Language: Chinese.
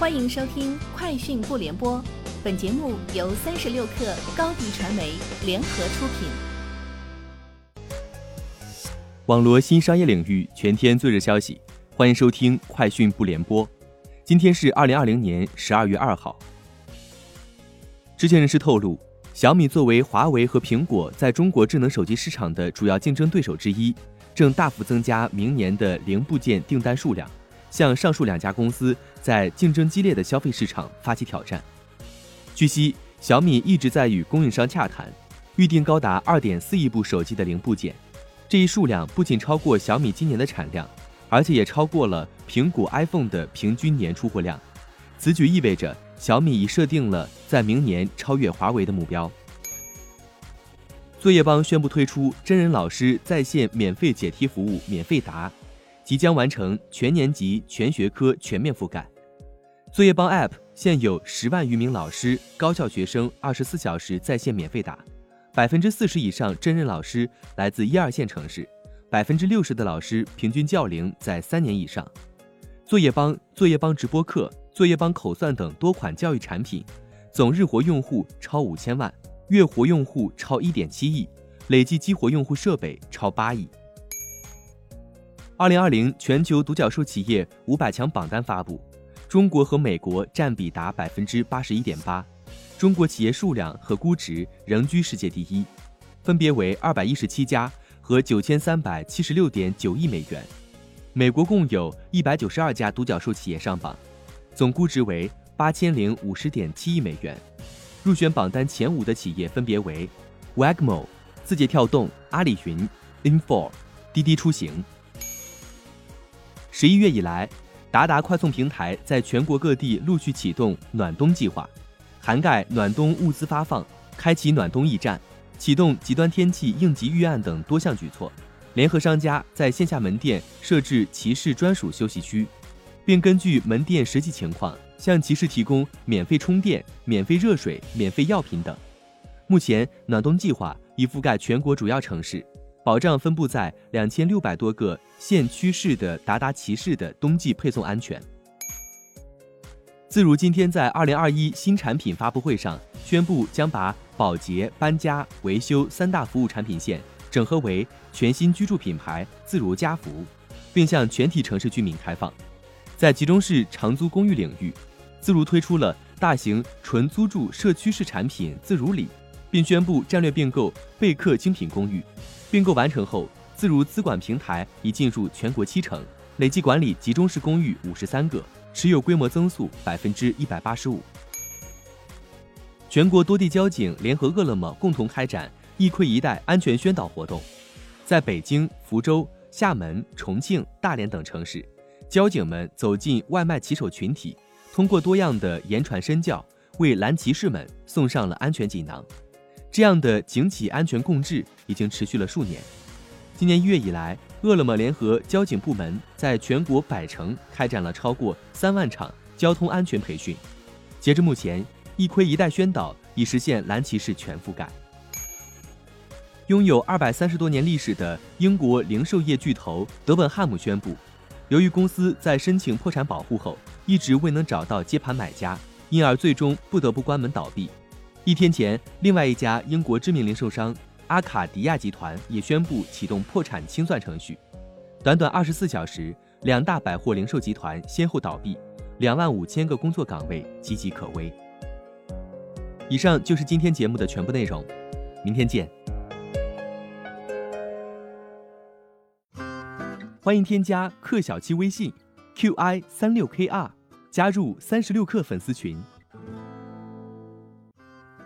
欢迎收听《快讯不联播》，本节目由三十六克高低传媒联合出品。网罗新商业领域全天最热消息，欢迎收听《快讯不联播》。今天是二零二零年十二月二号。知情人士透露，小米作为华为和苹果在中国智能手机市场的主要竞争对手之一，正大幅增加明年的零部件订单数量。向上述两家公司在竞争激烈的消费市场发起挑战。据悉，小米一直在与供应商洽谈，预定高达二点四亿部手机的零部件。这一数量不仅超过小米今年的产量，而且也超过了苹果 iPhone 的平均年出货量。此举意味着小米已设定了在明年超越华为的目标。作业帮宣布推出真人老师在线免费解题服务“免费答”。即将完成全年级全学科全面覆盖。作业帮 App 现有十万余名老师、高校学生，二十四小时在线免费打。百分之四十以上真人老师来自一二线城市，百分之六十的老师平均教龄在三年以上。作业帮、作业帮直播课、作业帮口算等多款教育产品，总日活用户超五千万，月活用户超一点七亿，累计激活用户设备超八亿。二零二零全球独角兽企业五百强榜单发布，中国和美国占比达百分之八十一点八，中国企业数量和估值仍居世界第一，分别为二百一十七家和九千三百七十六点九亿美元。美国共有一百九十二家独角兽企业上榜，总估值为八千零五十点七亿美元。入选榜单前五的企业分别为：Wagmo、字节跳动、阿里云、Info、滴滴出行。十一月以来，达达快送平台在全国各地陆续启动暖冬计划，涵盖暖冬物资发放、开启暖冬驿站、启动极端天气应急预案等多项举措。联合商家在线下门店设置骑士专属休息区，并根据门店实际情况向骑士提供免费充电、免费热水、免费药品等。目前，暖冬计划已覆盖全国主要城市。保障分布在两千六百多个县区市的达达骑士的冬季配送安全。自如今天在二零二一新产品发布会上宣布，将把保洁、搬家、维修三大服务产品线整合为全新居住品牌自如家服，并向全体城市居民开放。在集中式长租公寓领域，自如推出了大型纯租住社区式产品自如里，并宣布战略并购贝克精品公寓。并购完成后，自如资管平台已进入全国七成，累计管理集中式公寓五十三个，持有规模增速百分之一百八十五。全国多地交警联合饿了么共同开展“一盔一带”安全宣导活动，在北京、福州、厦门、重庆、大连等城市，交警们走进外卖骑手群体，通过多样的言传身教，为蓝骑士们送上了安全锦囊。这样的警企安全共治已经持续了数年。今年一月以来，饿了么联合交警部门在全国百城开展了超过三万场交通安全培训。截至目前，一盔一带宣导已实现蓝骑士全覆盖。拥有二百三十多年历史的英国零售业巨头德本汉姆宣布，由于公司在申请破产保护后一直未能找到接盘买家，因而最终不得不关门倒闭。一天前，另外一家英国知名零售商阿卡迪亚集团也宣布启动破产清算程序。短短二十四小时，两大百货零售集团先后倒闭，两万五千个工作岗位岌岌可危。以上就是今天节目的全部内容，明天见。欢迎添加克小七微信，qi 三六 kr，加入三十六氪粉丝群。